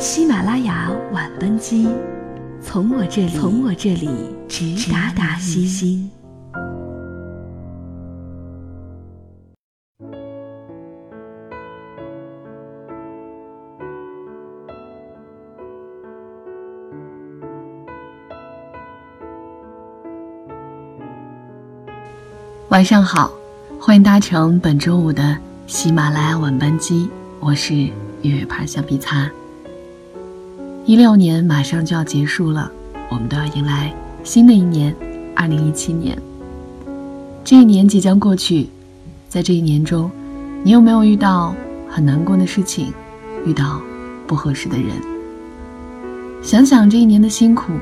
喜马拉雅晚班机，从我这里，从我这里直达达西心。晚上好，欢迎搭乘本周五的喜马拉雅晚班机，我是月月牌橡皮擦。一六年马上就要结束了，我们都要迎来新的一年，二零一七年。这一年即将过去，在这一年中，你有没有遇到很难过的事情，遇到不合适的人？想想这一年的辛苦，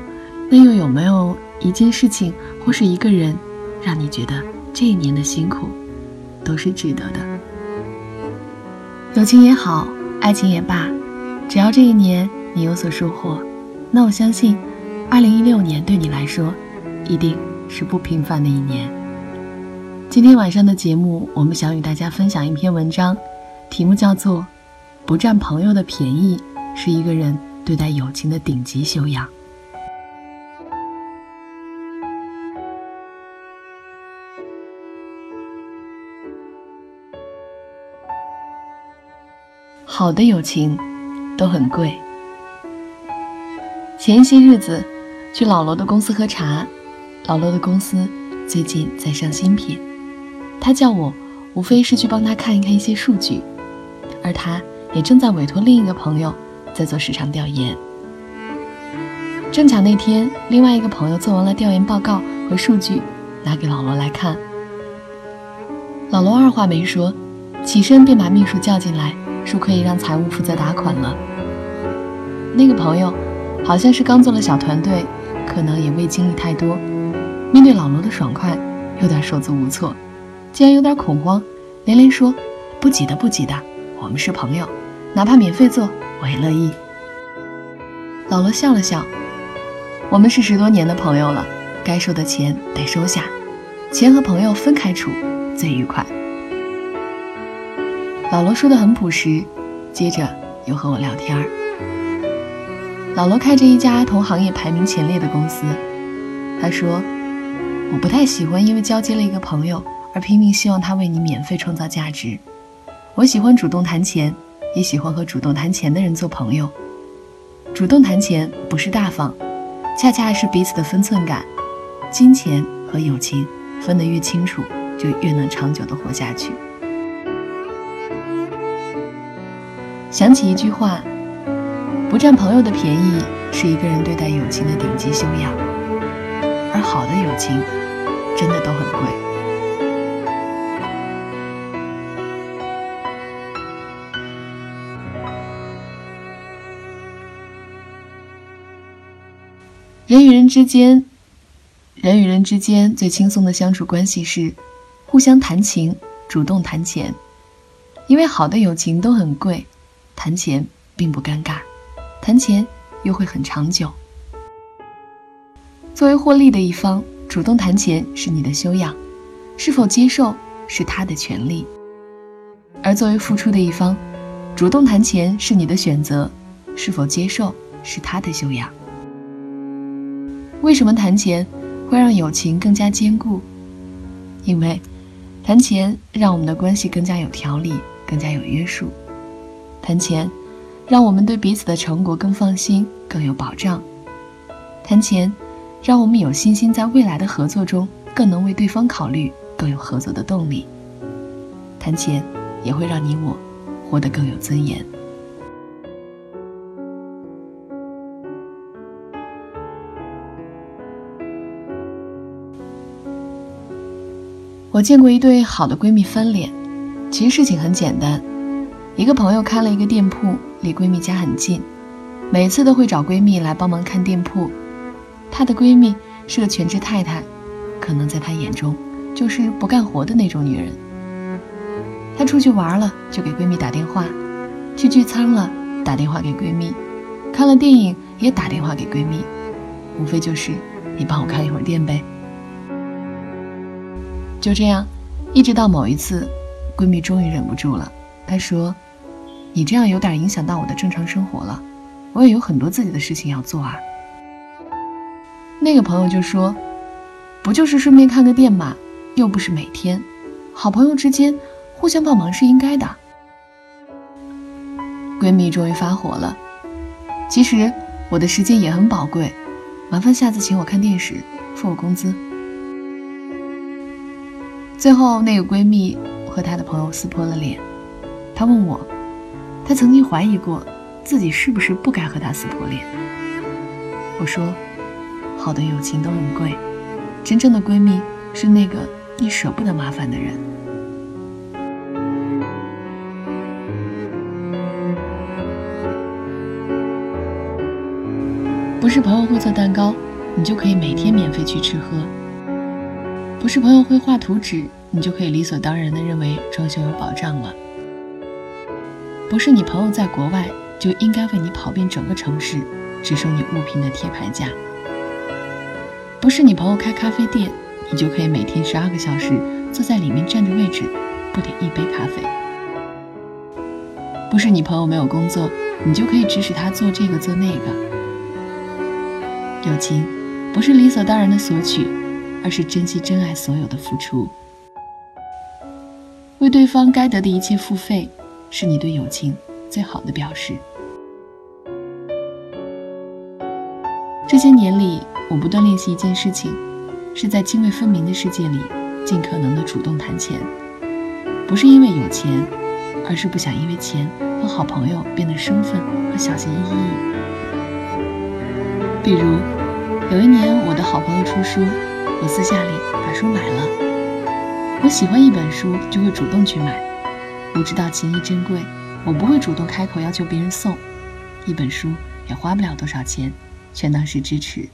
那又有没有一件事情或是一个人，让你觉得？这一年的辛苦，都是值得的。友情也好，爱情也罢，只要这一年你有所收获，那我相信，二零一六年对你来说，一定是不平凡的一年。今天晚上的节目，我们想与大家分享一篇文章，题目叫做《不占朋友的便宜，是一个人对待友情的顶级修养》。好的友情都很贵。前些日子去老罗的公司喝茶，老罗的公司最近在上新品，他叫我无非是去帮他看一看一些数据，而他也正在委托另一个朋友在做市场调研。正巧那天，另外一个朋友做完了调研报告和数据，拿给老罗来看。老罗二话没说，起身便把秘书叫进来。说可以让财务负责打款了。那个朋友好像是刚做了小团队，可能也未经历太多，面对老罗的爽快，有点手足无措，竟然有点恐慌，连连说：“不急的，不急的，我们是朋友，哪怕免费做我也乐意。”老罗笑了笑：“我们是十多年的朋友了，该收的钱得收下，钱和朋友分开处最愉快。”老罗说的很朴实，接着又和我聊天儿。老罗开着一家同行业排名前列的公司，他说：“我不太喜欢因为交接了一个朋友而拼命希望他为你免费创造价值。我喜欢主动谈钱，也喜欢和主动谈钱的人做朋友。主动谈钱不是大方，恰恰是彼此的分寸感。金钱和友情分得越清楚，就越能长久的活下去。”想起一句话：“不占朋友的便宜，是一个人对待友情的顶级修养。”而好的友情，真的都很贵。人与人之间，人与人之间最轻松的相处关系是互相谈情，主动谈钱，因为好的友情都很贵。谈钱并不尴尬，谈钱又会很长久。作为获利的一方，主动谈钱是你的修养，是否接受是他的权利；而作为付出的一方，主动谈钱是你的选择，是否接受是他的修养。为什么谈钱会让友情更加坚固？因为谈钱让我们的关系更加有条理，更加有约束。谈钱，让我们对彼此的成果更放心、更有保障。谈钱，让我们有信心在未来的合作中更能为对方考虑，更有合作的动力。谈钱，也会让你我活得更有尊严。我见过一对好的闺蜜翻脸，其实事情很简单。一个朋友开了一个店铺，离闺蜜家很近，每次都会找闺蜜来帮忙看店铺。她的闺蜜是个全职太太，可能在她眼中就是不干活的那种女人。她出去玩了就给闺蜜打电话，去聚餐了打电话给闺蜜，看了电影也打电话给闺蜜，无非就是你帮我看一会儿店呗。就这样，一直到某一次，闺蜜终于忍不住了，她说。你这样有点影响到我的正常生活了，我也有很多自己的事情要做啊。那个朋友就说：“不就是顺便看个店嘛，又不是每天，好朋友之间互相帮忙是应该的。”闺蜜终于发火了。其实我的时间也很宝贵，麻烦下次请我看电视，付我工资。最后，那个闺蜜和她的朋友撕破了脸。她问我，她曾经怀疑过自己是不是不该和他撕破脸。我说。好的友情都很贵，真正的闺蜜是那个你舍不得麻烦的人。不是朋友会做蛋糕，你就可以每天免费去吃喝；不是朋友会画图纸，你就可以理所当然的认为装修有保障了；不是你朋友在国外就应该为你跑遍整个城市，只收你物品的贴牌价。不是你朋友开咖啡店，你就可以每天十二个小时坐在里面占着位置，不点一杯咖啡。不是你朋友没有工作，你就可以指使他做这个做那个。友情不是理所当然的索取，而是珍惜真爱所有的付出，为对方该得的一切付费，是你对友情最好的表示。这些年里。我不断练习一件事情，是在泾渭分明的世界里，尽可能的主动谈钱。不是因为有钱，而是不想因为钱和好朋友变得生分和小心翼翼。比如，有一年我的好朋友出书，我私下里把书买了。我喜欢一本书，就会主动去买。我知道情谊珍贵，我不会主动开口要求别人送。一本书也花不了多少钱，全当是支持。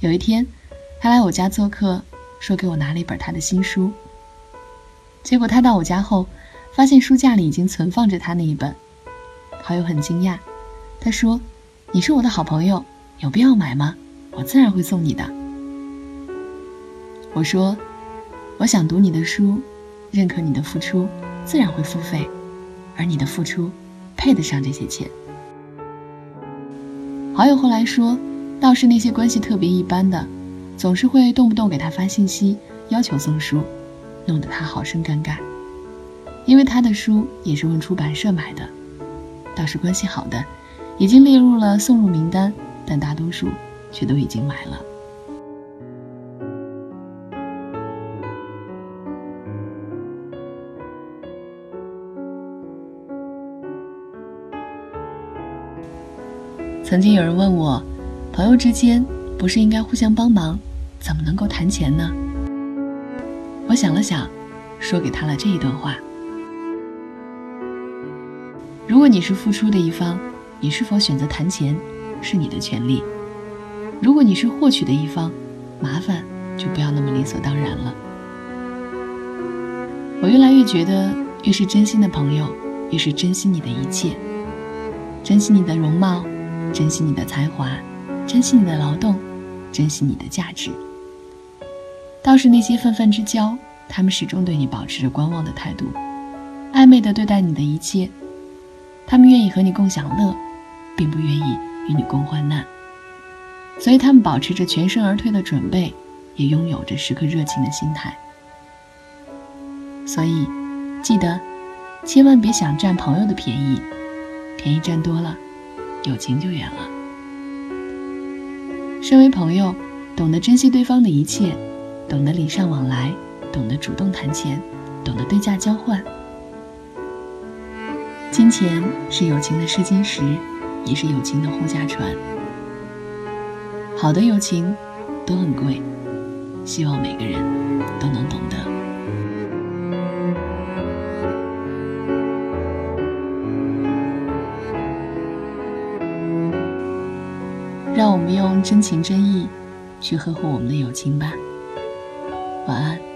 有一天，他来我家做客，说给我拿了一本他的新书。结果他到我家后，发现书架里已经存放着他那一本。好友很惊讶，他说：“你是我的好朋友，有必要买吗？我自然会送你的。”我说：“我想读你的书，认可你的付出，自然会付费，而你的付出，配得上这些钱。”好友后来说。倒是那些关系特别一般的，总是会动不动给他发信息要求送书，弄得他好生尴尬。因为他的书也是问出版社买的。倒是关系好的，已经列入了送入名单，但大多数却都已经买了。曾经有人问我。朋友之间不是应该互相帮忙，怎么能够谈钱呢？我想了想，说给他了这一段话：如果你是付出的一方，你是否选择谈钱是你的权利；如果你是获取的一方，麻烦就不要那么理所当然了。我越来越觉得，越是真心的朋友，越是珍惜你的一切，珍惜你的容貌，珍惜你的才华。珍惜你的劳动，珍惜你的价值。倒是那些泛泛之交，他们始终对你保持着观望的态度，暧昧的对待你的一切。他们愿意和你共享乐，并不愿意与你共患难。所以他们保持着全身而退的准备，也拥有着时刻热情的心态。所以，记得，千万别想占朋友的便宜，便宜占多了，友情就远了。身为朋友，懂得珍惜对方的一切，懂得礼尚往来，懂得主动谈钱，懂得对价交换。金钱是友情的试金石，也是友情的护驾船。好的友情都很贵，希望每个人都能懂得。让我们用真情真意去呵护我们的友情吧。晚安。